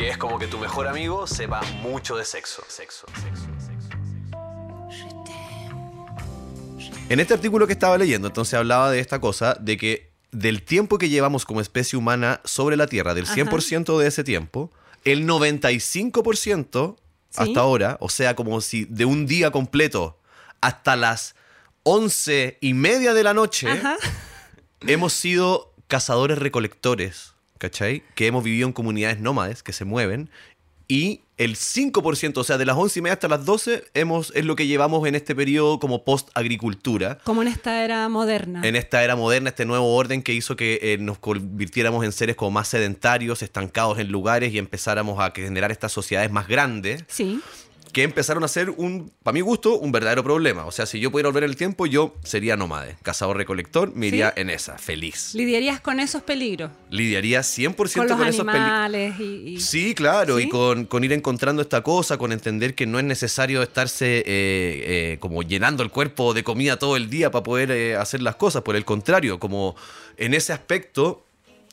Que es como que tu mejor amigo sepa mucho de sexo. Sexo, sexo, sexo. En este artículo que estaba leyendo, entonces hablaba de esta cosa, de que del tiempo que llevamos como especie humana sobre la Tierra, del Ajá. 100% de ese tiempo, el 95% Sí. hasta ahora, o sea, como si de un día completo hasta las 11 y media de la noche, Ajá. hemos sido cazadores recolectores, ¿cachai? Que hemos vivido en comunidades nómades que se mueven y el 5%, o sea, de las 11 y media hasta las 12, hemos, es lo que llevamos en este periodo como post-agricultura. Como en esta era moderna. En esta era moderna, este nuevo orden que hizo que eh, nos convirtiéramos en seres como más sedentarios, estancados en lugares y empezáramos a generar estas sociedades más grandes Sí. Que empezaron a ser un, para mi gusto, un verdadero problema. O sea, si yo pudiera volver el tiempo, yo sería nómade, cazador-recolector, me iría ¿Sí? en esa, feliz. Lidiarías con esos peligros. Lidiaría 100% Con con, los esos peligros. y, y- Sí, claro, ¿Sí? y con, con ir encontrando esta cosa, con entender que no es necesario estarse eh, eh, como llenando el cuerpo de comida todo el día para poder eh, hacer las cosas. Por el contrario, como en ese aspecto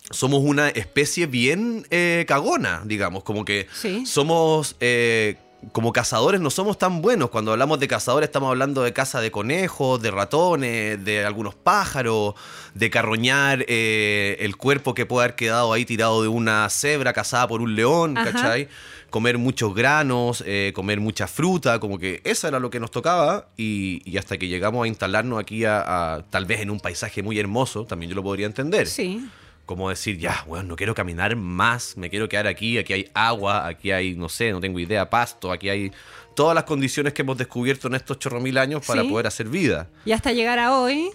somos una especie bien eh, cagona, digamos, como que Sí. somos... eh, como cazadores no somos tan buenos. Cuando hablamos de cazadores estamos hablando de caza de conejos, de ratones, de algunos pájaros, de carroñar eh, el cuerpo que puede haber quedado ahí tirado de una cebra cazada por un león, Ajá. ¿cachai? Comer muchos granos, eh, comer mucha fruta, como que eso era lo que nos tocaba y, y hasta que llegamos a instalarnos aquí a, a- tal vez en un paisaje muy hermoso, también yo lo podría entender. Sí. Como decir, ya, bueno, no quiero caminar más, me quiero quedar aquí, aquí hay agua, aquí hay, no sé, no tengo idea, pasto, aquí hay todas las condiciones que hemos descubierto en estos chorro mil años para Sí. poder hacer vida. Y hasta llegar a hoy.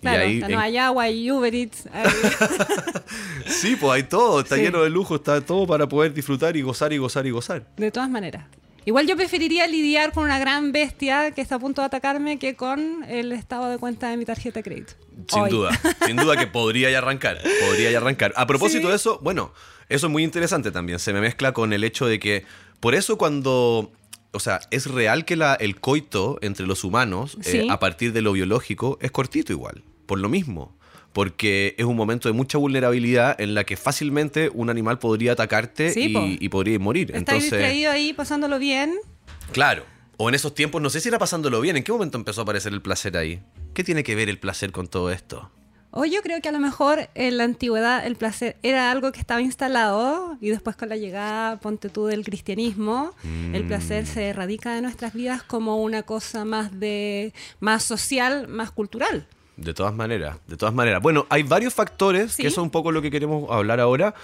Claro, ahí no en- hay agua, hay Uber Eats. hay- Sí, pues hay todo, está Sí. lleno de lujo, está todo para poder disfrutar y gozar y gozar y gozar. de todas maneras. Igual yo preferiría lidiar con una gran bestia que está a punto de atacarme que con el estado de cuenta de mi tarjeta de crédito. Sin Hoy. duda, sin duda que podría ya arrancar, podría ya arrancar. A propósito Sí. de eso, bueno, eso es muy interesante también, se me mezcla con el hecho de que, por eso cuando, o sea, es real que la, el coito entre los humanos, eh, a partir de lo biológico, es cortito igual, por lo mismo. Porque es un momento de mucha vulnerabilidad en la que fácilmente un animal podría atacarte Sí, y, po. y podría morir. Estás distraído ahí pasándolo bien. Claro. O en esos tiempos, no sé si era pasándolo bien. ¿En qué momento empezó a aparecer el placer ahí? ¿Qué tiene que ver el placer con todo esto? O yo creo que a lo mejor en la antigüedad el placer era algo que estaba instalado y después con la llegada, ponte tú, del cristianismo, el placer se erradica de nuestras vidas como una cosa más de más social, más cultural. De todas maneras, de todas maneras. Bueno, hay varios factores, Sí. que eso es un poco lo que queremos hablar ahora,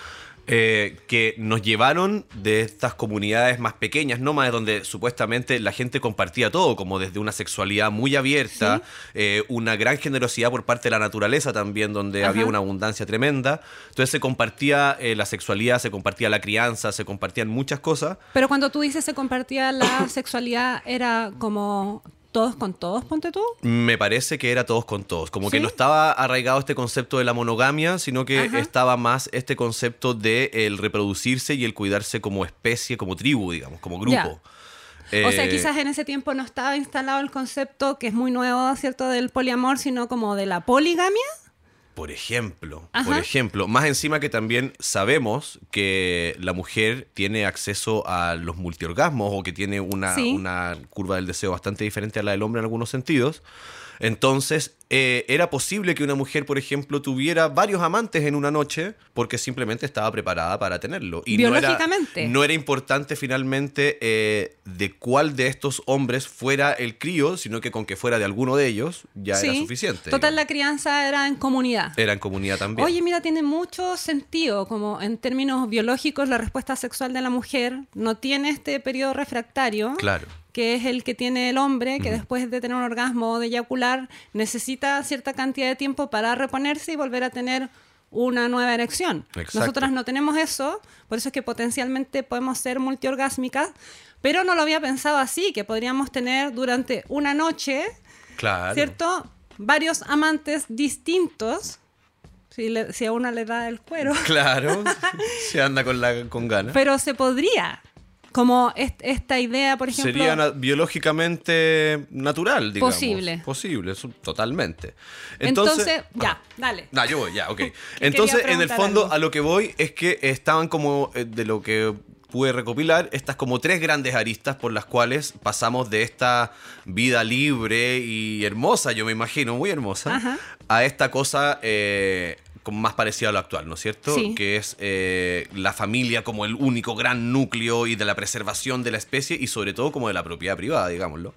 eh, que nos llevaron de estas comunidades más pequeñas, nómades, donde supuestamente la gente compartía todo, como desde una sexualidad muy abierta, eh, una gran generosidad por parte de la naturaleza también, donde Ajá. había una abundancia tremenda. Entonces se compartía eh, la sexualidad, se compartía la crianza, se compartían muchas cosas. Pero cuando tú dices se compartía la sexualidad, era como todos con todos, ponte tú. Me parece que era todos con todos. Como que no estaba arraigado este concepto de la monogamia, sino que Ajá. estaba más este concepto de el reproducirse y el cuidarse como especie, como tribu, digamos, como grupo. O sea, Eh, quizás en ese tiempo no estaba instalado el concepto que es muy nuevo, ¿cierto?, del poliamor, sino como de la poligamia. Por ejemplo, Ajá. por ejemplo, más encima que también sabemos que la mujer tiene acceso a los multiorgasmos o que tiene una, Sí. una curva del deseo bastante diferente a la del hombre en algunos sentidos. Entonces, eh, era posible que una mujer, por ejemplo, tuviera varios amantes en una noche porque simplemente estaba preparada para tenerlo. Y no era- Biológicamente. No era, importante finalmente eh, de cuál de estos hombres fuera el crío, sino que con que fuera de alguno de ellos ya era suficiente. Total, digamos. la crianza era en comunidad. Era en comunidad también. Oye, mira, tiene mucho sentido, como en términos biológicos, la respuesta sexual de la mujer no tiene este periodo refractario, Claro. Que es el que tiene el hombre, que después de tener un orgasmo o de eyacular, necesita cierta cantidad de tiempo para reponerse y volver a tener una nueva erección. Exacto. Nosotras no tenemos eso, por eso es que potencialmente podemos ser multiorgásmicas, Pero no lo había pensado así, que podríamos tener durante una noche, Claro. ¿cierto? Varios amantes distintos, si, le- si a una le da el cuero, Claro. Se anda con, la, con ganas. pero se podría. Como est- esta idea, por ejemplo... Sería na- biológicamente natural, digamos. Posible. Posible, eso, totalmente. Entonces, Entonces, ya, ah, dale. nah, yo voy, ya, ok. Entonces, en el fondo, algo. a lo que voy es que estaban como, eh, de lo que pude recopilar, estas como tres grandes aristas por las cuales pasamos de esta vida libre y hermosa, yo me imagino, muy hermosa, Ajá. a esta cosa eh, como más parecida a lo actual, ¿no es cierto? Sí. Que es eh, la familia como el único gran núcleo y de la preservación de la especie y sobre todo como de la propiedad privada, digámoslo.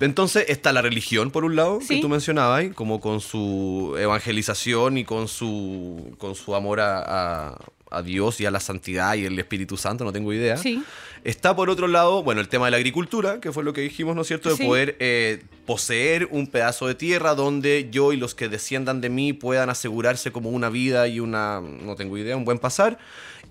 Entonces está la religión, por un lado, que tú mencionabas, como con su evangelización y con su, con su amor a, a- a Dios y a la santidad y el Espíritu Santo, no tengo idea. Sí. Está por otro lado, bueno, el tema de la agricultura, que fue lo que dijimos, ¿no es cierto? De Sí. poder eh, poseer un pedazo de tierra donde yo y los que desciendan de mí puedan asegurarse como una vida y una, no tengo idea, un buen pasar.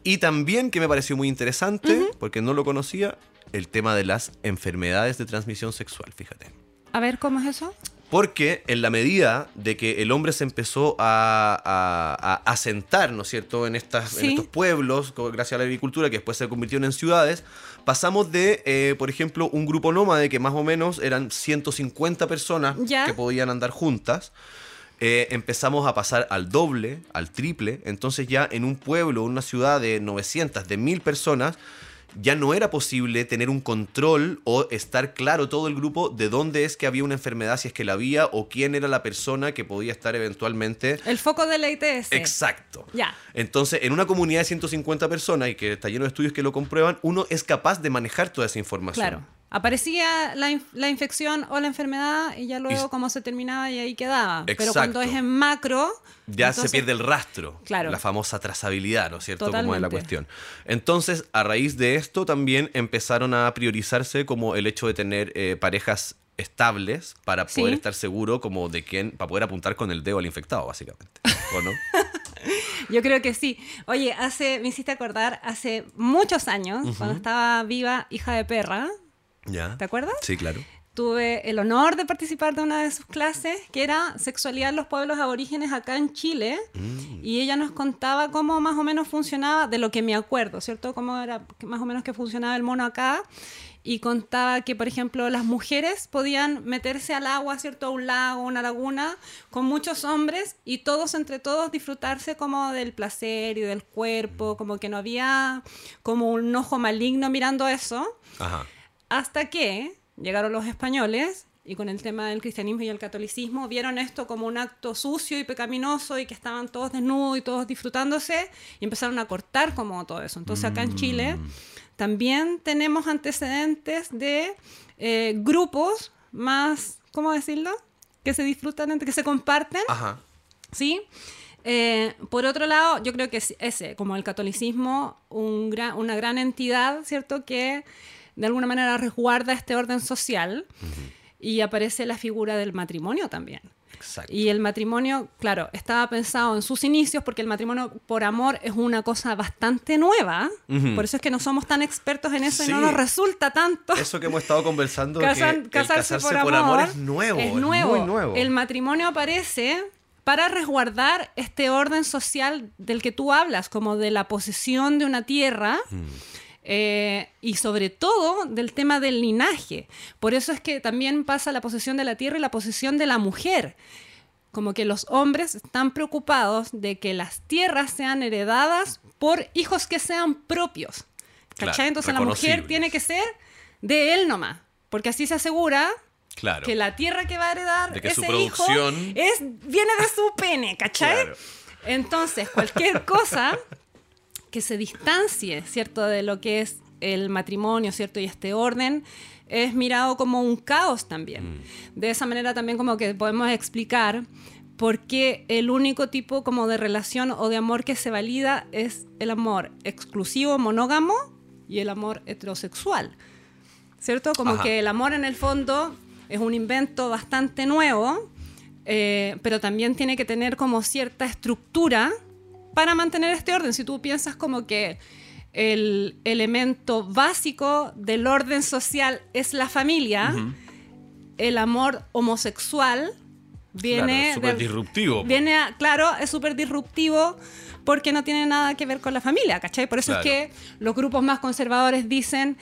Y también, que me pareció muy interesante, porque no lo conocía, el tema de las enfermedades de transmisión sexual, fíjate. A ver, ¿cómo es eso? Porque en la medida de que el hombre se empezó a, asentar, ¿no es cierto?, en, estas, en estos pueblos, gracias a la agricultura, que después se convirtieron en ciudades, pasamos de, eh, por ejemplo, un grupo nómade que más o menos eran 150 personas Ya. que podían andar juntas. eh, empezamos a pasar al doble, al triple. Entonces ya en un pueblo, una ciudad de 900, de 1000 personas, ya no era posible tener un control o estar claro todo el grupo de dónde es que había una enfermedad, si es que la había, o quién era la persona que podía estar eventualmente. El foco de la ITS. Exacto. Ya. Entonces, en una comunidad de 150 personas y que está lleno de estudios que lo comprueban, uno es capaz de manejar toda esa información. Claro. Aparecía la, inf- la infección o la enfermedad y ya luego cómo se terminaba y ahí quedaba. Pero cuando es en macro... ya entonces- se pierde el rastro. Claro. La famosa trazabilidad, ¿no es cierto? Como es la Totalmente. cuestión. Entonces, a raíz de esto también empezaron a priorizarse como el hecho de tener eh, parejas estables para poder Sí. estar seguro como de quién, para poder apuntar con el dedo al infectado, básicamente. ¿O no? Yo creo que sí. Oye, hace, me hiciste acordar, hace muchos años, cuando estaba viva hija de perra, ¿Ya? ¿te acuerdas? Sí, claro. Tuve el honor de participar de una de sus clases, que era Sexualidad en los pueblos aborígenes acá en Chile, Mm. y ella nos contaba cómo más o menos funcionaba, de lo que me acuerdo, ¿cierto? Cómo era más o menos que funcionaba el mono acá, y contaba que, por ejemplo, las mujeres podían meterse al agua, ¿cierto? A un lago, una laguna, con muchos hombres, y todos entre todos disfrutarse como del placer y del cuerpo, como que no había como un ojo maligno mirando eso. Ajá. Hasta que llegaron los españoles y con el tema del cristianismo y el catolicismo vieron esto como un acto sucio y pecaminoso y que estaban todos desnudos y todos disfrutándose y empezaron a cortar como todo eso. Entonces acá en Chile también tenemos antecedentes de eh, grupos más, ¿cómo decirlo? Que se disfrutan, que se comparten. Ajá. ¿sí? Eh, por otro lado, yo creo que es ese, como el catolicismo, un gran- una gran entidad, ¿cierto? Que de alguna manera resguarda este orden social y aparece la figura del matrimonio también. Exacto. Y el matrimonio, claro, estaba pensado en sus inicios porque el matrimonio por amor es una cosa bastante nueva. Por eso es que no somos tan expertos en eso y no nos resulta tanto. Eso que hemos estado conversando, Casan- que el casarse, casarse por, amor, es nuevo. Es nuevo. muy nuevo. El matrimonio aparece para resguardar este orden social del que tú hablas, como de la posesión de una tierra. Eh, y sobre todo del tema del linaje. Por eso es que también pasa la posesión de la tierra y la posesión de la mujer. Como que los hombres están preocupados de que las tierras sean heredadas por hijos que sean propios. ¿Cachai? Claro, Entonces la mujer tiene que ser de él nomás. Porque así se asegura Claro. que la tierra que va a heredar De que ese su producción- hijo es, viene de su pene, ¿cachai? Claro. Entonces, cualquier cosa que se distancie, ¿cierto?, de lo que es el matrimonio, ¿cierto? Y este orden es mirado como un caos también. De esa manera también como que podemos explicar por qué el único tipo como de relación o de amor que se valida es el amor exclusivo, monógamo y el amor heterosexual. ¿Cierto? Como Ajá. que el amor en el fondo es un invento bastante nuevo, eh, pero también tiene que tener como cierta estructura para mantener este orden. Si tú piensas como que el elemento básico del orden social es la familia, el amor homosexual viene... Claro, súper del- disruptivo. Viene, a- claro, es súper disruptivo porque no tiene nada que ver con la familia, ¿cachai? Por eso Claro. es que los grupos más conservadores dicen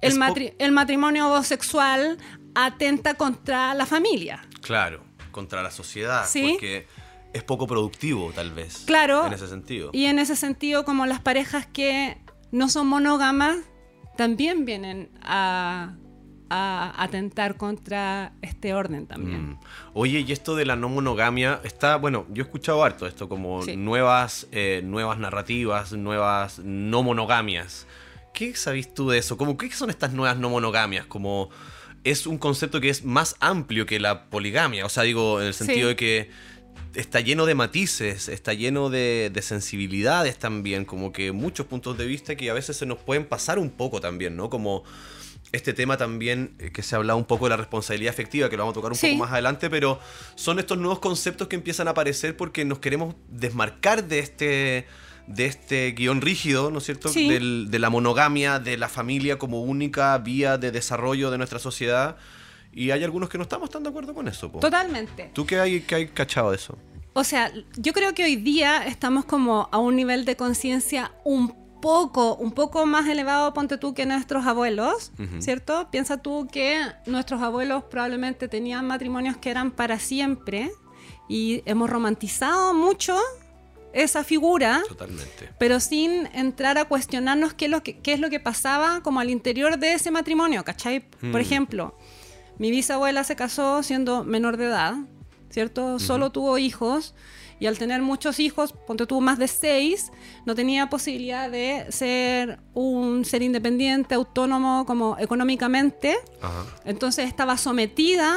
el, matri- el matrimonio homosexual atenta contra la familia. Claro, contra la sociedad. Sí. Porque es poco productivo, tal vez. Claro. En ese sentido. Y en ese sentido, como las parejas que no son monógamas, también vienen a, a atentar contra este orden también. Mm. Oye, y esto de la no monogamia está, bueno, yo he escuchado harto esto, como Sí. nuevas, eh, nuevas narrativas, nuevas no monogamias. ¿Qué sabes tú de eso? Como, ¿Qué son estas nuevas no monogamias? Como es un concepto que es más amplio que la poligamia. O sea, digo, en el sentido Sí. de que está lleno de matices, está lleno de, de sensibilidades también, como que muchos puntos de vista que a veces se nos pueden pasar un poco también, ¿no? Como este tema también eh, que se ha hablado un poco de la responsabilidad afectiva, que lo vamos a tocar un Sí. poco más adelante, pero son estos nuevos conceptos que empiezan a aparecer porque nos queremos desmarcar de este de este guion rígido, ¿no es cierto? Sí. Del- de la monogamia, de la familia como única vía de desarrollo de nuestra sociedad. Y hay algunos que no estamos tan de acuerdo con eso. po. Totalmente. ¿Tú qué hay, qué hay cachado de eso? O sea, yo creo que hoy día estamos como a un nivel de conciencia un poco, un poco más elevado, ponte tú, que nuestros abuelos, Ujú. ¿cierto? Piensa tú que nuestros abuelos probablemente tenían matrimonios que eran para siempre y hemos romantizado mucho esa figura, Totalmente. pero sin entrar a cuestionarnos qué es lo que, qué es lo que pasaba como al interior de ese matrimonio, ¿cachai? Por Mm. ejemplo, mi bisabuela se casó siendo menor de edad, ¿cierto? Solo tuvo hijos y al tener muchos hijos, ponte tuvo más de seis, no tenía posibilidad de ser un ser independiente, autónomo como económicamente. Ajá. Entonces estaba sometida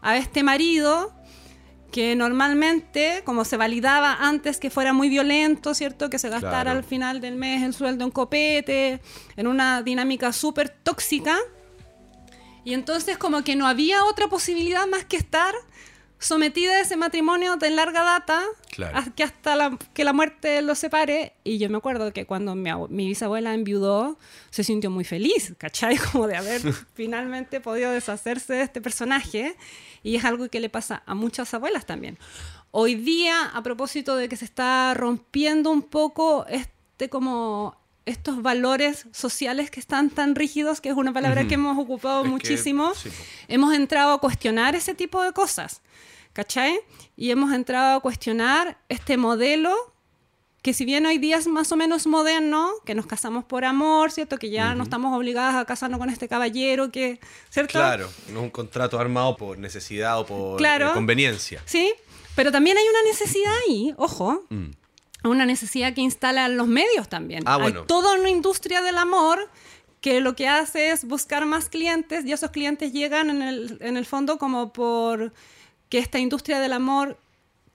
a este marido que normalmente, como se validaba antes que fuera muy violento, ¿cierto? Que se gastara Claro. al final del mes el sueldo en copete, en una dinámica súper tóxica. Y entonces como que no había otra posibilidad más que estar sometida a ese matrimonio de larga data, Claro. que hasta la, que la muerte los separe. Y yo me acuerdo que cuando mi, mi bisabuela enviudó, se sintió muy feliz, ¿cachai? Como de haber finalmente podido deshacerse de este personaje. Y es algo que le pasa a muchas abuelas también. Hoy día, a propósito de que se está rompiendo un poco este como estos valores sociales que están tan rígidos, que es una palabra que hemos ocupado Es que- muchísimo, sí, hemos entrado a cuestionar ese tipo de cosas, ¿cachai? Y hemos entrado a cuestionar este modelo que si bien hoy día es más o menos moderno, que nos casamos por amor, ¿cierto? Que ya no estamos obligadas a casarnos con este caballero, que, ¿cierto? Claro, no es un contrato armado por necesidad o por Claro. eh, conveniencia. Sí, pero también hay una necesidad ahí, ojo, Mm. Una necesidad que instalan los medios también. Ah, Hay bueno. toda una industria del amor que lo que hace es buscar más clientes y esos clientes llegan en el, en el fondo como por que esta industria del amor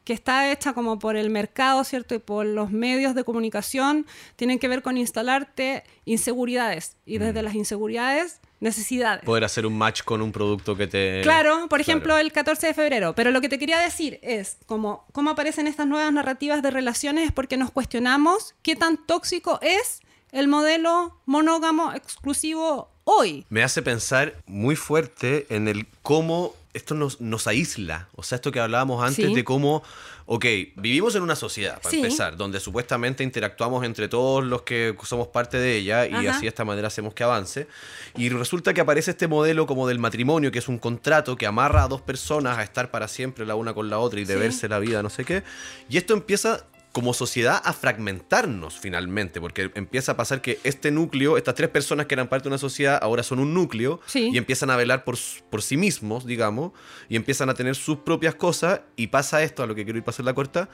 que está hecha como por el mercado, ¿cierto? Y por los medios de comunicación, tienen que ver con instalarte inseguridades. Y Mm. desde las inseguridades, necesidades. Poder hacer un match con un producto que te... Claro, por ejemplo, Claro. el 14 de febrero. Pero lo que te quería decir es, como, cómo aparecen estas nuevas narrativas de relaciones es porque nos cuestionamos qué tan tóxico es el modelo monógamo exclusivo hoy. Me hace pensar muy fuerte en el cómo esto nos, nos aísla. O sea, esto que hablábamos antes Sí. de cómo, ok, vivimos en una sociedad, para Sí. empezar, donde supuestamente interactuamos entre todos los que somos parte de ella y Ajá. así de esta manera hacemos que avance. Y resulta que aparece este modelo como del matrimonio, que es un contrato que amarra a dos personas a estar para siempre la una con la otra y Sí. deberse la vida, no sé qué. Y esto empieza como sociedad a fragmentarnos finalmente, porque empieza a pasar que este núcleo, estas tres personas que eran parte de una sociedad, ahora son un núcleo Sí. y empiezan a velar por, por sí mismos, digamos, y empiezan a tener sus propias cosas y pasa esto, a lo que quiero ir para hacer la corta,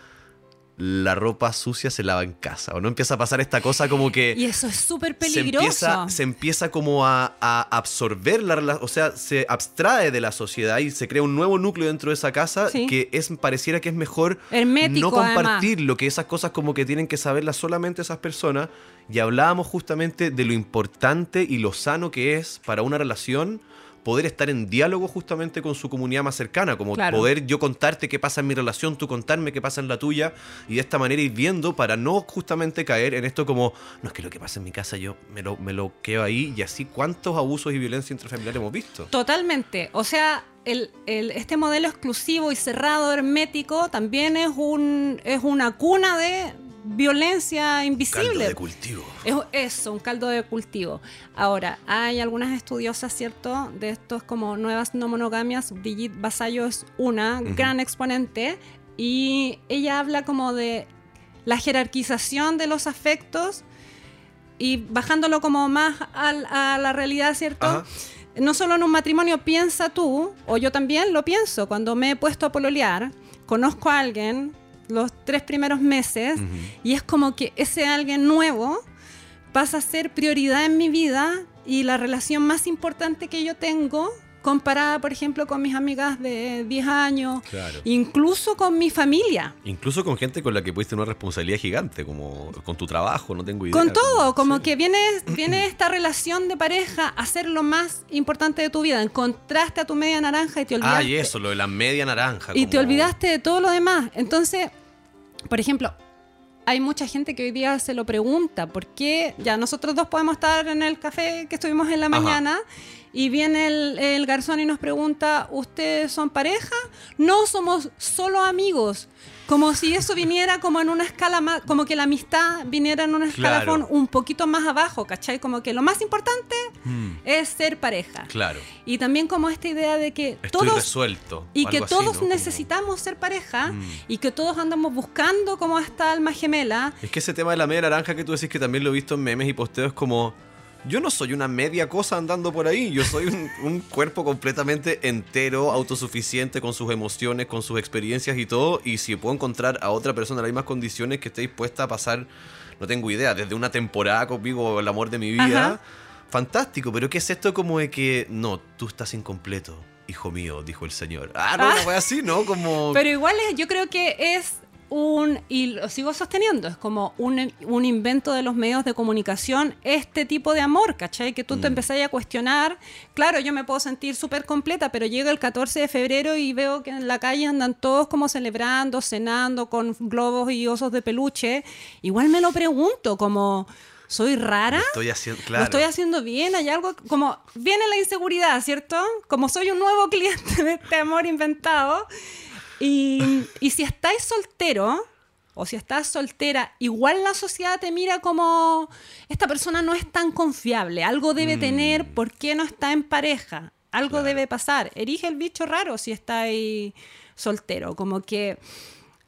la ropa sucia se lava en casa, o no empieza a pasar esta cosa como que Y eso es súper se peligroso. empieza, se empieza como a, a absorber la o sea, se abstrae de la sociedad y se crea un nuevo núcleo dentro de esa casa Sí. que es pareciera que es mejor Hermético, no compartir lo que esas cosas como que tienen que saberlas solamente esas personas y hablábamos justamente de lo importante y lo sano que es para una relación poder estar en diálogo justamente con su comunidad más cercana, como Claro. poder yo contarte qué pasa en mi relación, tú contarme qué pasa en la tuya, y de esta manera ir viendo para no justamente caer en esto como, no es que lo que pasa en mi casa yo me lo, me lo quedo ahí, y así cuántos abusos y violencia intrafamiliar hemos visto. Totalmente. O sea, el, el- este modelo exclusivo y cerrado, hermético, también es, un, es una cuna de violencia Caldo invisible. de cultivo. Es eso, un caldo de cultivo. Ahora, hay algunas estudiosas, ¿cierto? De estos como nuevas no monogamias. Brigitte Basayo es una gran exponente y ella habla como de la jerarquización de los afectos y bajándolo como más a la realidad, ¿cierto? Ajá. No solo en un matrimonio piensa tú, o yo también lo pienso, cuando me he puesto a pololear, conozco a alguien los tres primeros meses y es como que ese alguien nuevo pasa a ser prioridad en mi vida y la relación más importante que yo tengo comparada, por ejemplo, con mis amigas de 10 años, Claro. incluso con mi familia. Incluso con gente con la que puedes tener una responsabilidad gigante, como con tu trabajo, no tengo idea. Con todo, como sí. que viene, viene esta relación de pareja a ser lo más importante de tu vida. Encontraste a tu media naranja y te olvidaste. Ah, y eso, lo de la media naranja. Y te olvidaste de todo lo demás. Entonces, por ejemplo, hay mucha gente que hoy día se lo pregunta, ¿por qué? Ya nosotros dos podemos estar en el café que estuvimos en la Ajá. mañana y viene el, el garzón y nos pregunta, ¿ustedes son pareja? No, somos solo amigos. Como si eso viniera como en una escala más, como que la amistad viniera en un Claro. escalafón un poquito más abajo, ¿cachai? Como que lo más importante Mm, es ser pareja. claro. Y también como esta idea de que Estoy todos resuelto. y que así, todos necesitamos ser pareja Mm. y que todos andamos buscando como esta alma gemela. Es que ese tema de la media naranja que tú decís que también lo he visto en memes y posteos como... Yo no soy una media cosa andando por ahí, yo soy un, un cuerpo completamente entero, autosuficiente con sus emociones, con sus experiencias y todo, y si puedo encontrar a otra persona en las mismas condiciones que esté dispuesta a pasar, no tengo idea, desde una temporada conmigo, el amor de mi vida, Ajá. fantástico, pero ¿qué es esto como de que, no, tú estás incompleto, hijo mío, dijo el señor? Ah, no, Ah. no fue así, ¿no? Como... Pero igual es- yo creo que es un, y lo sigo sosteniendo, es como un, un invento de los medios de comunicación, este tipo de amor, ¿cachai? Que tú te Mm. empezás a cuestionar, claro, yo me puedo sentir súper completa, pero llega el 14 de febrero y veo que en la calle andan todos como celebrando, cenando con globos y osos de peluche, igual me lo pregunto, como... ¿Soy rara? Estoy haciendo, claro. Lo estoy haciendo bien, hay algo como viene la inseguridad, ¿cierto? Como soy un nuevo cliente de este amor inventado. Y, y si estáis soltero o si estás soltera, igual la sociedad te mira como esta persona no es tan confiable, algo debe tener, ¿por qué no está en pareja? Algo Claro. debe pasar. Erige el bicho raro si estáis soltero, como que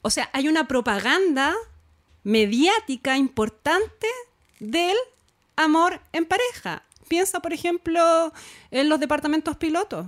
o sea, hay una propaganda mediática importante del amor en pareja. Piensa, por ejemplo, en los departamentos pilotos.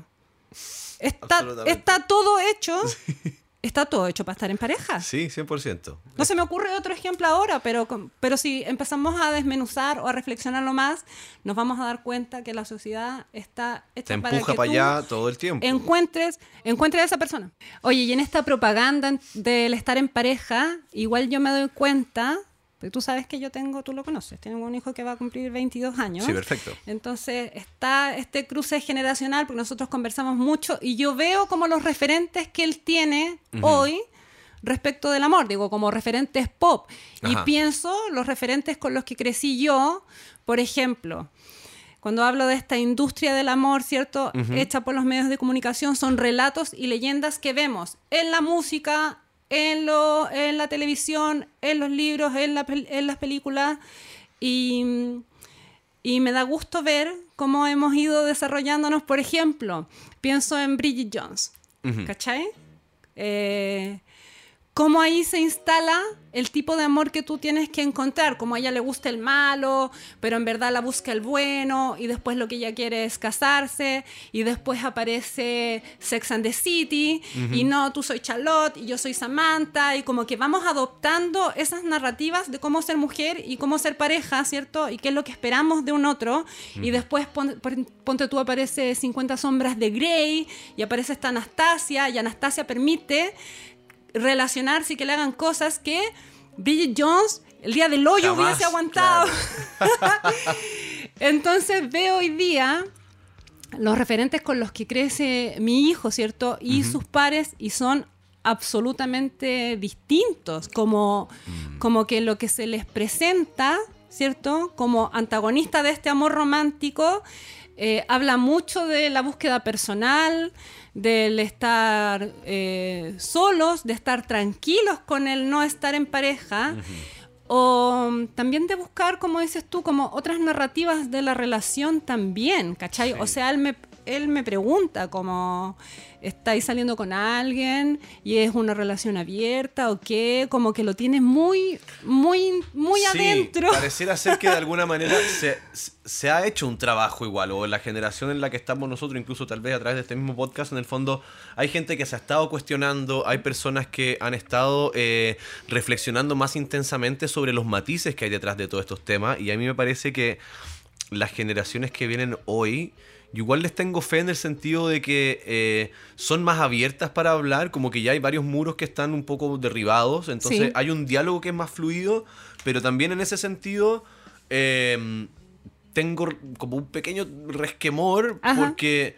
Está, está todo hecho. Está todo hecho para estar en pareja. Sí, 100%. No se me ocurre otro ejemplo ahora, pero, pero si empezamos a desmenuzar o a reflexionarlo más, nos vamos a dar cuenta que la sociedad está hecha Te para empuja que para allá todo el tiempo. encuentres, encuentres a esa persona. Oye, y en esta propaganda del estar en pareja, igual yo me doy cuenta, porque tú sabes que yo tengo, tú lo conoces, tengo un hijo que va a cumplir 22 años. Sí, perfecto. Entonces está este cruce generacional, porque nosotros conversamos mucho y yo veo como los referentes que él tiene hoy respecto del amor, digo, como referentes pop. Y pienso los referentes con los que crecí yo, por ejemplo, cuando hablo de esta industria del amor, ¿cierto? Hecha por los medios de comunicación, son relatos y leyendas que vemos en la música, en, lo, en la televisión, en los libros, en, la pel- en las películas. Y, y me da gusto ver cómo hemos ido desarrollándonos. Por ejemplo, pienso en Bridget Jones, Ujú. ¿cachai? Eh, cómo ahí se instala el tipo de amor que tú tienes que encontrar, como a ella le gusta el malo, pero en verdad la busca el bueno, y después lo que ella quiere es casarse, y después aparece Sex and the City, y no, tú soy Charlotte, y yo soy Samantha, y como que vamos adoptando esas narrativas de cómo ser mujer y cómo ser pareja, ¿cierto? Y qué es lo que esperamos de un otro, y después pon- pon- ponte tú aparece 50 sombras de Grey, y aparece esta Anastasia, y Anastasia permite relacionarse y que le hagan cosas que Bridget Jones el día del hoyo Jamás, hubiese aguantado. Entonces veo hoy día los referentes con los que crece mi hijo, ¿cierto? Y sus pares, y son absolutamente distintos, como, Mm. como que lo que se les presenta, ¿cierto? Como antagonista de este amor romántico, eh, habla mucho de la búsqueda personal, del estar eh, solos, de estar tranquilos con el no estar en pareja. O mm, también de buscar, como dices tú, como otras narrativas de la relación también, ¿cachai? Sí. O sea, él me, él me pregunta como, ¿estáis saliendo con alguien y es una relación abierta o qué? Como que lo tienes muy, muy, muy Sí, adentro. Pareciera ser que de alguna manera se, se ha hecho un trabajo igual, o la generación en la que estamos nosotros, incluso tal vez a través de este mismo podcast, en el fondo hay gente que se ha estado cuestionando, hay personas que han estado eh, reflexionando más intensamente sobre los matices que hay detrás de todos estos temas, y a mí me parece que las generaciones que vienen hoy, yo igual les tengo fe en el sentido de que eh, son más abiertas para hablar, como que ya hay varios muros que están un poco derribados, entonces Sí. hay un diálogo que es más fluido, pero también en ese sentido eh, tengo como un pequeño resquemor Ajá. porque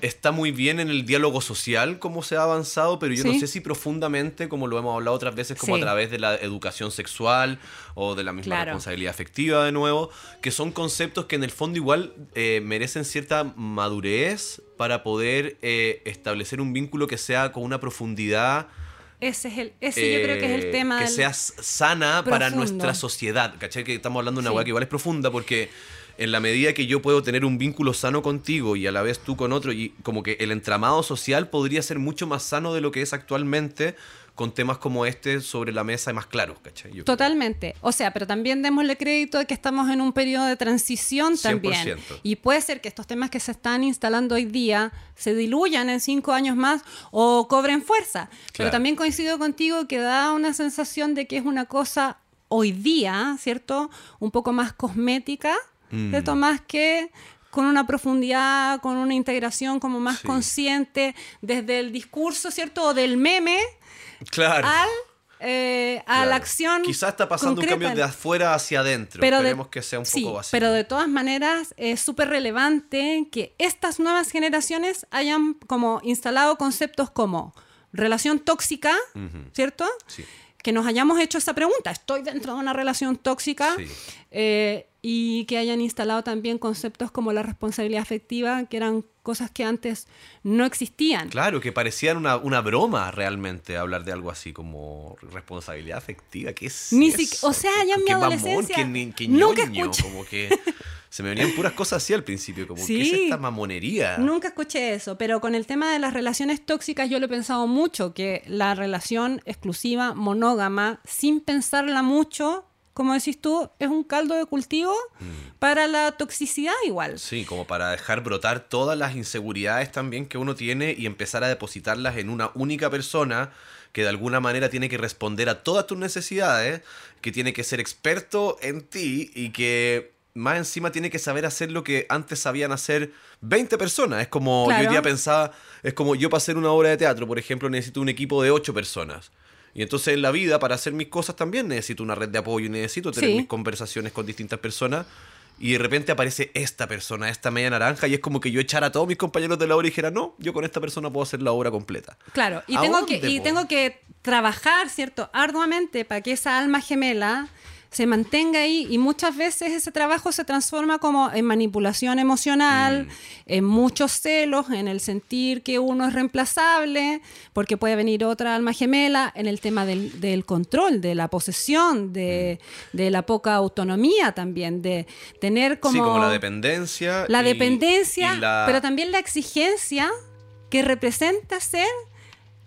está muy bien en el diálogo social como se ha avanzado, pero yo no sé si profundamente, como lo hemos hablado otras veces, como Sí. a través de la educación sexual o de la misma Claro. responsabilidad afectiva de nuevo, que son conceptos que en el fondo igual eh, merecen cierta madurez para poder eh, establecer un vínculo que sea con una profundidad Ese, es el, ese yo creo que es el eh, tema que sea sana para nuestra sociedad. ¿Cachai? Que estamos hablando de una Sí. hueá que igual es profunda porque en la medida que yo puedo tener un vínculo sano contigo y a la vez tú con otro, y como que el entramado social podría ser mucho más sano de lo que es actualmente con temas como este sobre la mesa y más claros, ¿cachai? Yo creo. Totalmente. O sea, pero también démosle crédito de que estamos en un periodo de transición 100%. también. Y puede ser que estos temas que se están instalando hoy día se diluyan en cinco años más o cobren fuerza. Pero Claro. también coincido contigo que da una sensación de que es una cosa hoy día, ¿cierto? Un poco más cosmética, Mm. ¿cierto? Más que con una profundidad, con una integración como más Sí. consciente desde el discurso, ¿cierto? O del meme Claro. al, eh, a claro. la acción. Quizás está pasando concreta. un cambio de afuera hacia adentro. Pero de- Esperemos que sea un sí, poco así. Pero de todas maneras es súper relevante que estas nuevas generaciones hayan como instalado conceptos como relación tóxica, ¿cierto? Sí. Que nos hayamos hecho esa pregunta, ¿estoy dentro de una relación tóxica? Sí. Eh, y que hayan instalado también conceptos como la responsabilidad afectiva, que eran cosas que antes no existían. Claro, que parecían una, una broma realmente hablar de algo así como responsabilidad afectiva. ¿Qué es Ni eso? o sea, ya en mi mamón, adolescencia qué ni- qué nunca ñoño, escuché. Como que se me venían puras cosas así al principio, como ¿qué es Sí. esta mamonería? Nunca escuché eso, pero con el tema de las relaciones tóxicas yo lo he pensado mucho, que la relación exclusiva, monógama, sin pensarla mucho, como decís tú, es un caldo de cultivo para la toxicidad igual. Sí, como para dejar brotar todas las inseguridades también que uno tiene y empezar a depositarlas en una única persona que de alguna manera tiene que responder a todas tus necesidades, que tiene que ser experto en ti y que más encima tiene que saber hacer lo que antes sabían hacer 20 personas. Es como yo hoy día pensaba, es como yo para hacer una obra de teatro, por ejemplo, necesito un equipo de 8 personas. Y entonces en la vida, para hacer mis cosas también necesito una red de apoyo y necesito tener Sí. mis conversaciones con distintas personas. Y de repente aparece esta persona, esta media naranja, y es como que yo echara a todos mis compañeros de la obra y dijera, no, yo con esta persona puedo hacer la obra completa. Claro, y ¿A tengo, que, y tengo que trabajar, ¿cierto?, arduamente para que esa alma gemela se mantenga ahí y muchas veces ese trabajo se transforma como en manipulación emocional, Mm. en muchos celos, en el sentir que uno es reemplazable, porque puede venir otra alma gemela, en el tema del, del control, de la posesión, de, Mm. de la poca autonomía también, de tener como... sí, como la dependencia. La y- dependencia, y la- pero también la exigencia que representa ser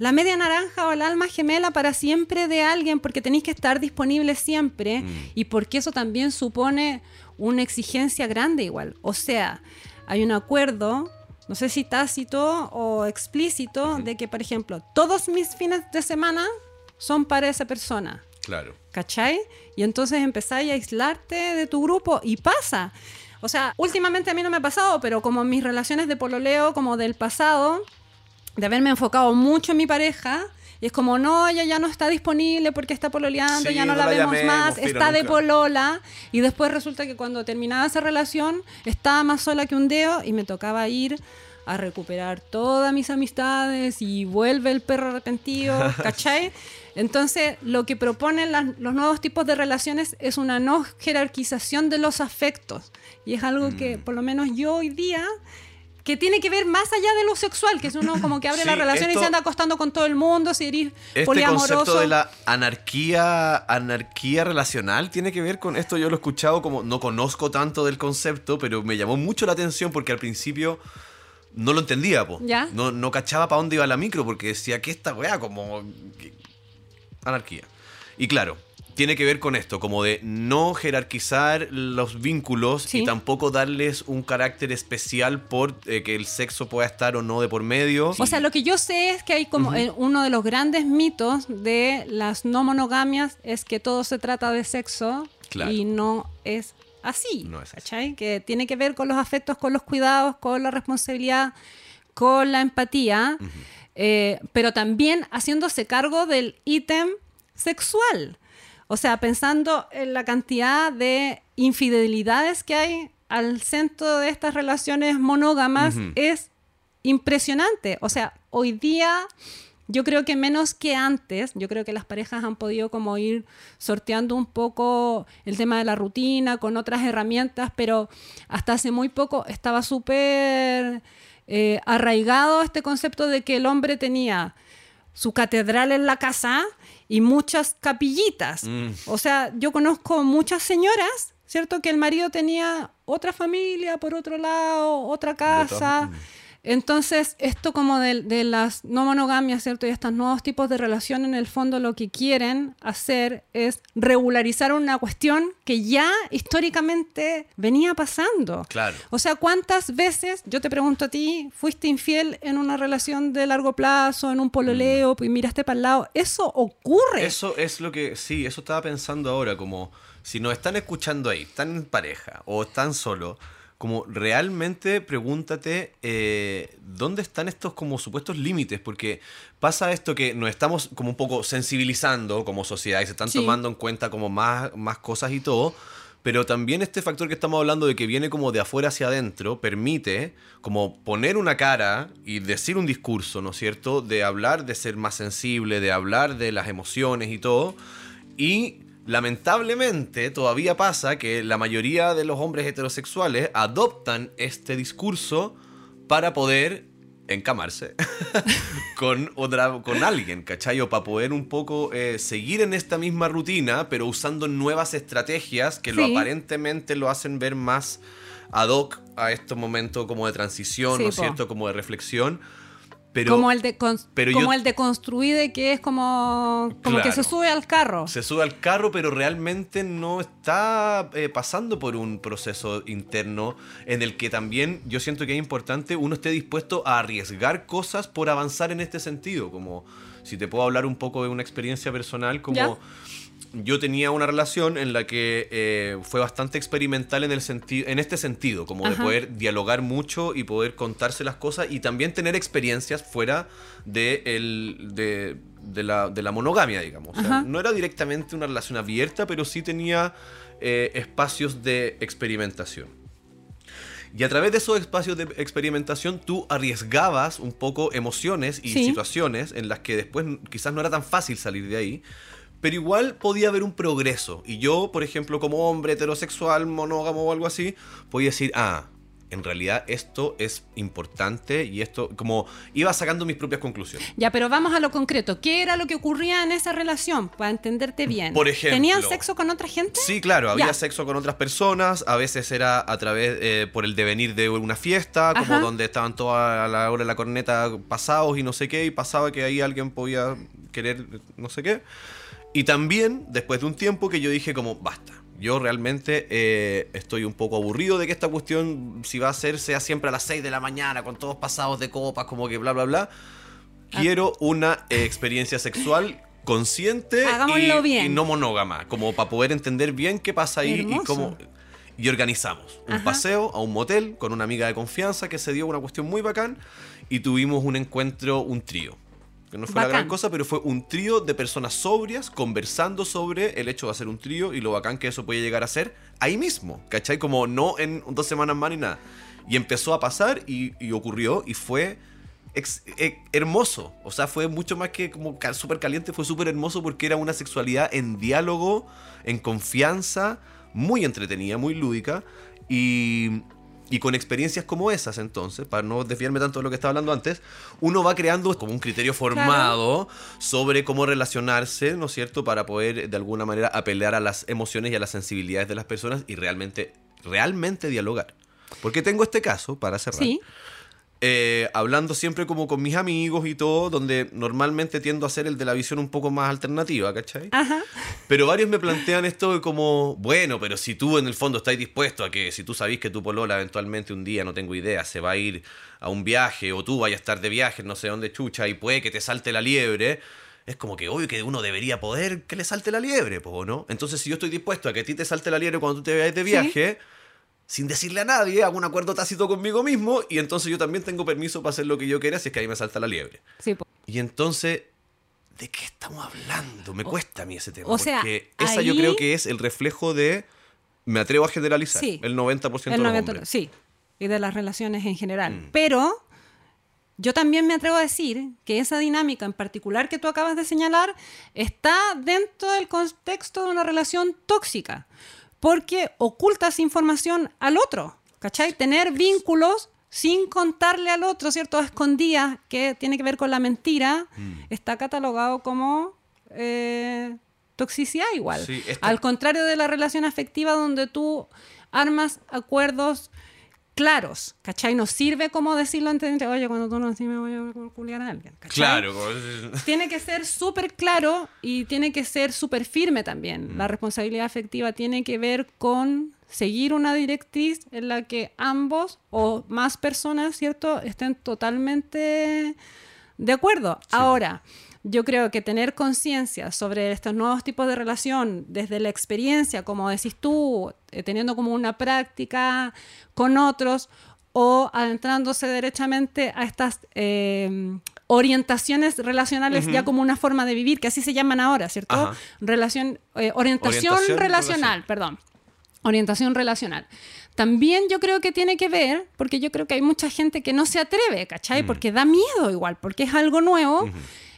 la media naranja o el alma gemela para siempre de alguien, porque tenéis que estar disponible siempre Mm. y porque eso también supone una exigencia grande igual. O sea, hay un acuerdo, no sé si tácito o explícito, de que, por ejemplo, todos mis fines de semana son para esa persona. Claro. ¿Cachai? Y entonces empezáis a aislarte de tu grupo y pasa. O sea, últimamente a mí no me ha pasado, pero como mis relaciones de pololeo, como del pasado, de haberme enfocado mucho en mi pareja, Y es como, no, ella ya no está disponible porque está pololeando, Sí, ya no, no la, la vemos más, está de polola. Y después resulta que cuando terminaba esa relación, estaba más sola que un dedo y me tocaba ir a recuperar todas mis amistades y vuelve el perro arrepentido, ¿cachai? Entonces, lo que proponen las- los nuevos tipos de relaciones es una no jerarquización de los afectos. Y es algo que, Mm. por lo menos yo hoy día, que tiene que ver más allá de lo sexual, que es uno como que abre Sí, la relación y se anda acostando con todo el mundo, si eres Este poliamoroso. concepto de la anarquía, anarquía relacional tiene que ver con esto. Yo lo he escuchado como no conozco tanto del concepto, pero me llamó mucho la atención porque al principio no lo entendía, po. ¿Ya? No, no cachaba para dónde iba la micro porque decía que esta weá como anarquía. Y claro, tiene que ver con esto, como de no jerarquizar los vínculos Sí. y tampoco darles un carácter especial por eh, que el sexo pueda estar o no de por medio. O sea, lo que yo sé es que hay como uno de los grandes mitos de las no monogamias es que todo se trata de sexo Claro. y no es así. No es así. ¿cachai? Que tiene que ver con los afectos, con los cuidados, con la responsabilidad, con la empatía, eh, pero también haciéndose cargo del ítem sexual. O sea, pensando en la cantidad de infidelidades que hay al centro de estas relaciones monógamas es impresionante. O sea, hoy día yo creo que menos que antes, yo creo que las parejas han podido como ir sorteando un poco el tema de la rutina con otras herramientas, pero hasta hace muy poco estaba súper eh, arraigado este concepto de que el hombre tenía su catedral en la casa y muchas capillitas. Mm. O sea, yo conozco muchas señoras, ¿cierto? Que el marido tenía otra familia por otro lado, otra casa. Entonces, esto como de, de las no monogamias, ¿cierto? Y estos nuevos tipos de relación, en el fondo lo que quieren hacer es regularizar una cuestión que ya históricamente venía pasando. Claro. O sea, ¿cuántas veces, yo te pregunto a ti, fuiste infiel en una relación de largo plazo, en un pololeo, y miraste para el lado? Eso ocurre. Eso es lo que, sí, eso estaba pensando ahora, como si nos están escuchando ahí, están en pareja o están solo, como realmente pregúntate eh, dónde están estos como supuestos límites, porque pasa esto que nos estamos como un poco sensibilizando como sociedad y se están Sí. tomando en cuenta como más, más cosas y todo. Pero también este factor que estamos hablando de que viene como de afuera hacia adentro permite como poner una cara y decir un discurso, ¿no es cierto? De hablar de ser más sensible, de hablar de las emociones y todo. Y lamentablemente todavía pasa que la mayoría de los hombres heterosexuales adoptan este discurso para poder encamarse con otra con alguien, ¿cachai? O para poder un poco eh, seguir en esta misma rutina, pero usando nuevas estrategias que lo aparentemente lo hacen ver más ad hoc a estos momentos como de transición, Sí, ¿no es cierto? Como de reflexión. Pero como el de, pero como yo- el de construide que es como, como que se sube al carro. se sube al carro, pero realmente no está eh, pasando por un proceso interno en el que también yo siento que es importante uno esté dispuesto a arriesgar cosas por avanzar en este sentido. Como si te puedo hablar un poco de una experiencia personal, como ¿Ya? Yo tenía una relación en la que eh, fue bastante experimental en, el sentido, en este sentido, como de poder dialogar mucho y poder contarse las cosas y también tener experiencias fuera de, el, de, de la, de la monogamia, digamos. O sea, Ajá. no era directamente una relación abierta, pero sí tenía eh, espacios de experimentación. Y a través de esos espacios de experimentación tú arriesgabas un poco emociones y Sí. situaciones en las que después quizás no era tan fácil salir de ahí, pero igual podía haber un progreso. Y yo, por ejemplo, como hombre heterosexual, monógamo o algo así, podía decir, ah, en realidad esto es importante y esto, como iba sacando mis propias conclusiones. Ya, pero vamos a lo concreto. ¿Qué era lo que ocurría en esa relación? Para entenderte bien. Por ejemplo. ¿Tenían sexo con otra gente? Sí, claro, había Ya. sexo con otras personas, a veces era a través, eh, por el devenir de una fiesta, como Ajá. donde estaban todas a la hora de la corneta pasados y no sé qué, y pasaba que ahí alguien podía querer no sé qué. Y también, después de un tiempo que yo dije como, basta, yo realmente eh, estoy un poco aburrido de que esta cuestión, si va a ser, sea siempre a las 6 de la mañana, con todos pasados de copas, como que bla, bla, bla. Quiero una eh, experiencia sexual consciente y, bien. y no monógama, como para poder entender bien qué pasa ahí y cómo... Y organizamos un Ajá. paseo a un motel con una amiga de confianza que se dio una cuestión muy bacán y tuvimos un encuentro, un trío. Que no fue la gran cosa, pero fue un trío de personas sobrias conversando sobre el hecho de hacer un trío y lo bacán que eso puede llegar a ser ahí mismo, ¿cachai? Como no en dos semanas más ni nada. Y empezó a pasar y, y ocurrió y fue ex- eh, hermoso. O sea, fue mucho más que como súper caliente, fue súper hermoso porque era una sexualidad en diálogo, en confianza, muy entretenida, muy lúdica y, y con experiencias como esas entonces, para no desviarme tanto de lo que estaba hablando antes, uno va creando como un criterio formado sobre cómo relacionarse, ¿no es cierto?, para poder de alguna manera apelar a las emociones y a las sensibilidades de las personas y realmente, realmente dialogar. Porque tengo este caso, para cerrar, Sí. Eh, hablando siempre como con mis amigos y todo, donde normalmente tiendo a ser el de la visión un poco más alternativa, ¿cachai? Ajá. Pero varios me plantean esto de como, bueno, pero si tú en el fondo estás dispuesto a que si tú sabís que tu polola eventualmente un día, no tengo idea, se va a ir a un viaje o tú vayas a estar de viaje, no sé dónde chucha, y puede que te salte la liebre, es como que obvio que uno debería poder que le salte la liebre, ¿no? Entonces si yo estoy dispuesto a que a ti te salte la liebre cuando tú te vayas de viaje, sin decirle a nadie, hago un acuerdo tácito conmigo mismo y entonces yo también tengo permiso para hacer lo que yo quiera si es que ahí me salta la liebre. Sí. Y entonces, ¿de qué estamos hablando? Me cuesta a mí ese tema. o sea, porque esa yo ahí- creo que es el reflejo de. Me atrevo a generalizar. Sí. El 90% de El los 90, hombres. sí, y de las relaciones en general. Mm. Pero yo también me atrevo a decir que esa dinámica en particular que tú acabas de señalar está dentro del contexto de una relación tóxica, porque ocultas información al otro, ¿cachai? Tener vínculos sin contarle al otro, ¿cierto? A escondidas, que tiene que ver con la mentira, Mm. está catalogado como eh, toxicidad igual. Sí, esta- Al contrario de la relación afectiva donde tú armas acuerdos claros, ¿cachai? No sirve como decirlo entre, oye, cuando tú no así me voy a culiar a alguien, ¿cachai? Claro. Tiene que ser súper claro y tiene que ser súper firme también. Mm. La responsabilidad afectiva tiene que ver con seguir una directriz en la que ambos o más personas, ¿cierto?, estén totalmente de acuerdo. Ahora, yo creo que tener conciencia sobre estos nuevos tipos de relación desde la experiencia, como decís tú, eh, teniendo como una práctica con otros o adentrándose derechamente a estas eh, orientaciones relacionales ya como una forma de vivir, que así se llaman ahora, ¿cierto? Ajá. Relación, eh, orientación, Orientación relacional, perdón. Orientación relacional. También yo creo que tiene que ver, porque yo creo que hay mucha gente que no se atreve, ¿cachai? Porque da miedo igual, porque es algo nuevo,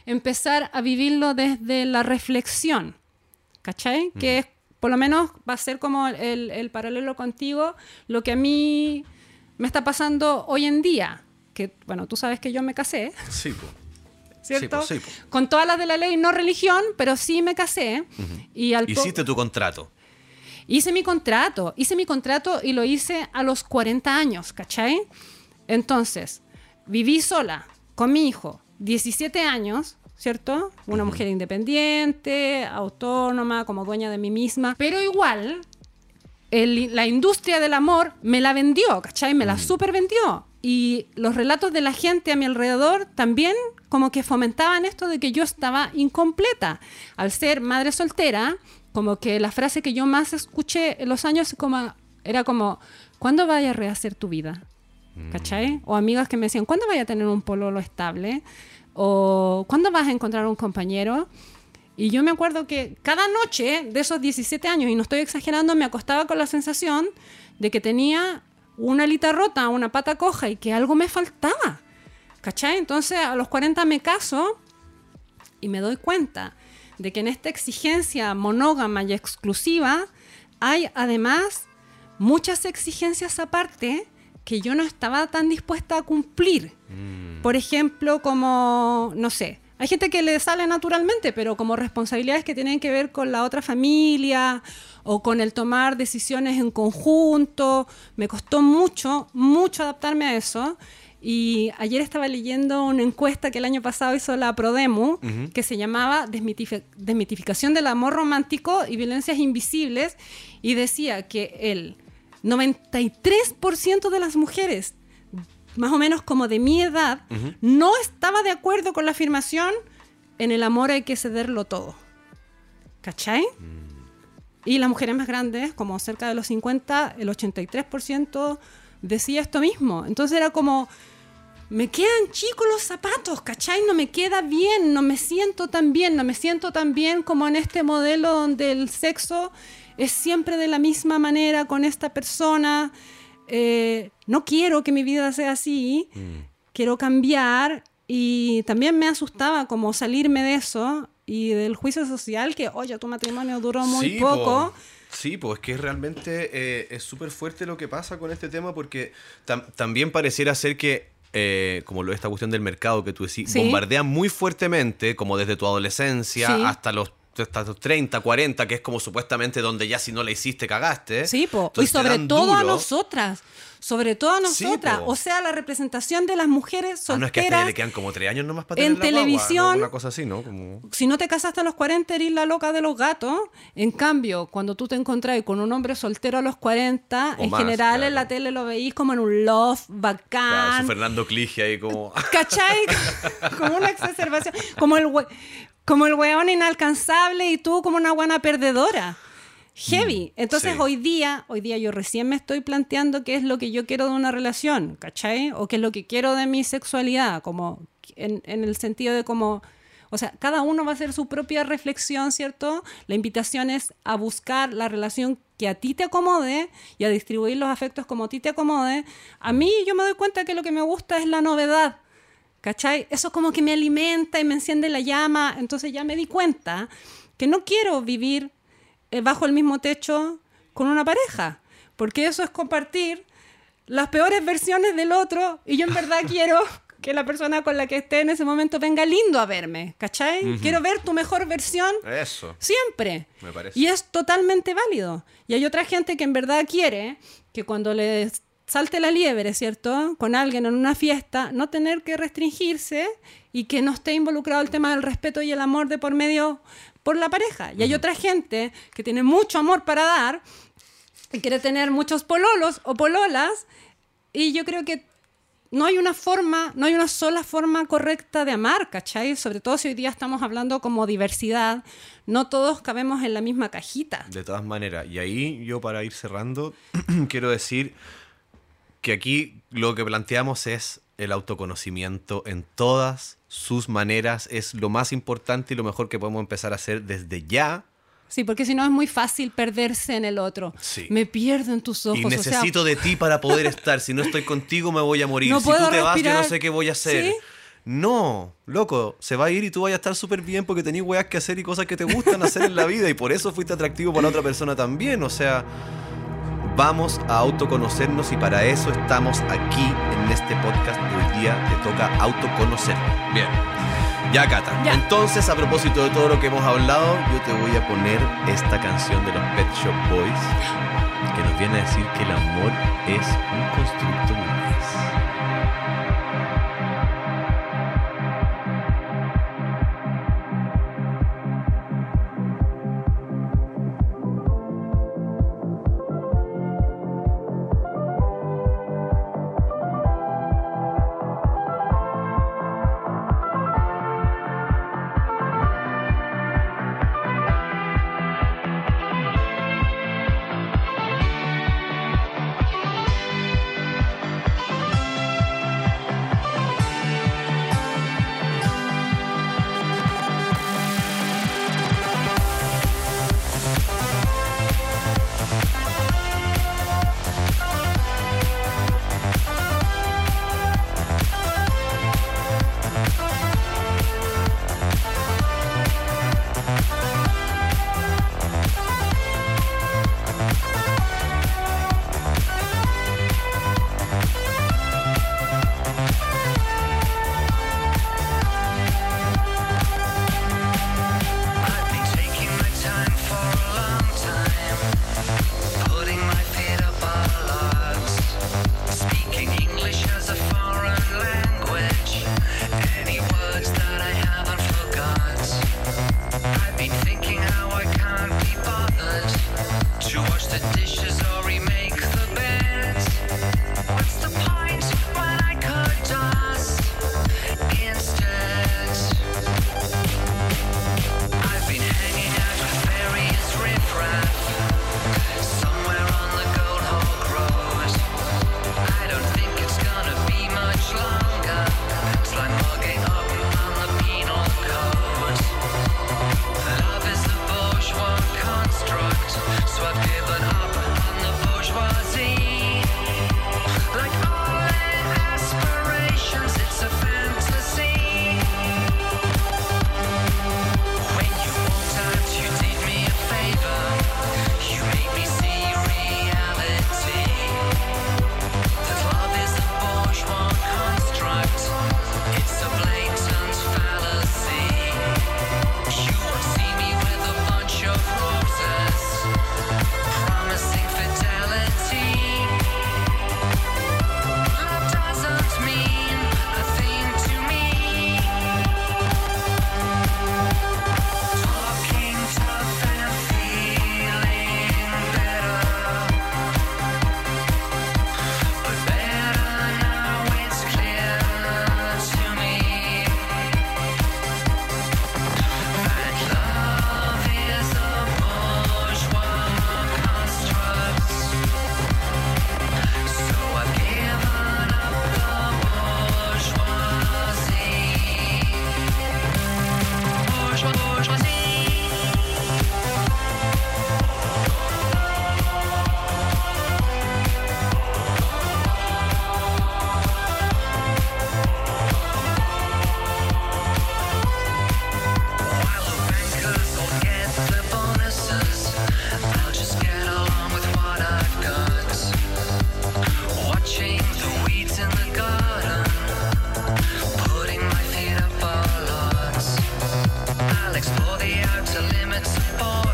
empezar a vivirlo desde la reflexión, ¿cachai? Que es, por lo menos va a ser como el, el paralelo contigo, lo que a mí me está pasando hoy en día, que, bueno, tú sabes que yo me casé, Sí, po. ¿cierto? Sí, po, sí, po. Con todas las de la ley, no religión, pero sí me casé. y al Hiciste tu contrato. Hice mi contrato, hice mi contrato y lo hice a los 40 años, ¿cachai? Entonces, viví sola con mi hijo, 17 años, ¿cierto? Una mujer independiente, autónoma, como dueña de mí misma, pero igual el- la industria del amor me la vendió, ¿cachai? Me la super vendió. Y los relatos de la gente a mi alrededor también como que fomentaban esto de que yo estaba incompleta. Al ser madre soltera, como que la frase que yo más escuché en los años como, era como, ¿cuándo vaya a rehacer tu vida? ¿Cachai? O amigas que me decían, ¿cuándo vaya a tener un pololo estable? O ¿cuándo vas a encontrar un compañero? Y yo me acuerdo que cada noche de esos 17 años, y no estoy exagerando, me acostaba con la sensación de que tenía una alita rota, una pata coja y que algo me faltaba. ¿Cachai? Entonces a los 40 me caso y me doy cuenta de que en esta exigencia monógama y exclusiva hay además muchas exigencias aparte que yo no estaba tan dispuesta a cumplir. Por ejemplo, como, no sé, hay gente que le sale naturalmente, pero como responsabilidades que tienen que ver con la otra familia o con el tomar decisiones en conjunto. Me costó mucho, mucho adaptarme a eso. Y ayer estaba leyendo una encuesta que el año pasado hizo la Prodemu, que se llamaba Desmitifi- Desmitificación del amor romántico y violencias invisibles, y decía que el 93% de las mujeres, más o menos como de mi edad, no estaba de acuerdo con la afirmación en el amor hay que cederlo todo. ¿Cachai? Y las mujeres más grandes, como cerca de los 50, el 83% decía esto mismo. Entonces era como, me quedan chicos los zapatos, ¿cachai? No me queda bien, no me siento tan bien, no me siento tan bien como en este modelo donde el sexo es siempre de la misma manera con esta persona. Eh, no quiero que mi vida sea así, quiero cambiar y también me asustaba como salirme de eso y del juicio social que, oye, tu matrimonio duró muy Sí, poco. po. Sí, pues que realmente eh, es súper fuerte lo que pasa con este tema porque tam- también pareciera ser que, eh, como lo esta cuestión del mercado que tú decís, Sí. bombardean muy fuertemente, como desde tu adolescencia Sí. hasta los hasta los 30, 40, que es como supuestamente donde ya si no la hiciste cagaste. Sí, po. y Entonces sobre todo a nosotras. Sobre todo a nosotras. o sea, la representación de las mujeres Ah, no, es que hasta solteras. ya le quedan como tres años nomás para en tener la guagua, televisión- ¿no? Una cosa así, ¿no? Como... si no te casaste a los 40, eres la loca de los gatos. En cambio, cuando tú te encontrás con un hombre soltero a los 40, O en más, general claro. en la tele lo veís como en un love Claro, bacán. su Fernando Clige ahí como... ¿Cachai? como una exacerbación. Como el, como el weón inalcanzable y tú como una buena perdedora. Heavy. Entonces sí. hoy día, hoy día yo recién me estoy planteando qué es lo que yo quiero de una relación, ¿cachai? O qué es lo que quiero de mi sexualidad, como en, en el sentido de como, o sea, cada uno va a hacer su propia reflexión, ¿cierto? La invitación es a buscar la relación que a ti te acomode y a distribuir los afectos como a ti te acomode. A mí yo me doy cuenta que lo que me gusta es la novedad. ¿Cachai? Eso como que me alimenta y me enciende la llama. Entonces ya me di cuenta que no quiero vivir eh, bajo el mismo techo con una pareja, porque eso es compartir las peores versiones del otro y yo en verdad quiero que la persona con la que esté en ese momento venga lindo a verme, ¿cachai? Quiero ver tu mejor versión Eso. Siempre. Me parece. Y es totalmente válido. Y hay otra gente que en verdad quiere que cuando le salte la liebre, ¿cierto? Con alguien en una fiesta, no tener que restringirse y que no esté involucrado el tema del respeto y el amor de por medio por la pareja. Y hay otra gente que tiene mucho amor para dar y quiere tener muchos pololos o pololas y yo creo que no hay una forma, no hay una sola forma correcta de amar, ¿cachai? Sobre todo si hoy día estamos hablando como diversidad, no todos cabemos en la misma cajita. De todas maneras, y ahí yo para ir cerrando, quiero decir que aquí lo que planteamos es el autoconocimiento en todas sus maneras, es lo más importante y lo mejor que podemos empezar a hacer desde ya. Sí, porque si no es muy fácil perderse en el otro. Sí. Me pierdo en tus ojos. y o sea, necesito de ti para poder estar. Si no estoy contigo me voy a morir. No si tú puedo te vas yo no respirar. sé qué voy a hacer. ¿Sí? No, loco, se va a ir y tú vas a estar súper bien porque tenés weas que hacer y cosas que te gustan hacer en la vida y por eso fuiste atractivo para la otra persona también. O sea, vamos a autoconocernos y para eso estamos aquí en este podcast que hoy día te toca autoconocer. Bien. Ya, Cata. Ya. Entonces, a propósito de todo lo que hemos hablado, yo te voy a poner esta canción de los Pet Shop Boys que nos viene a decir que el amor es un constructo burgués. the limits of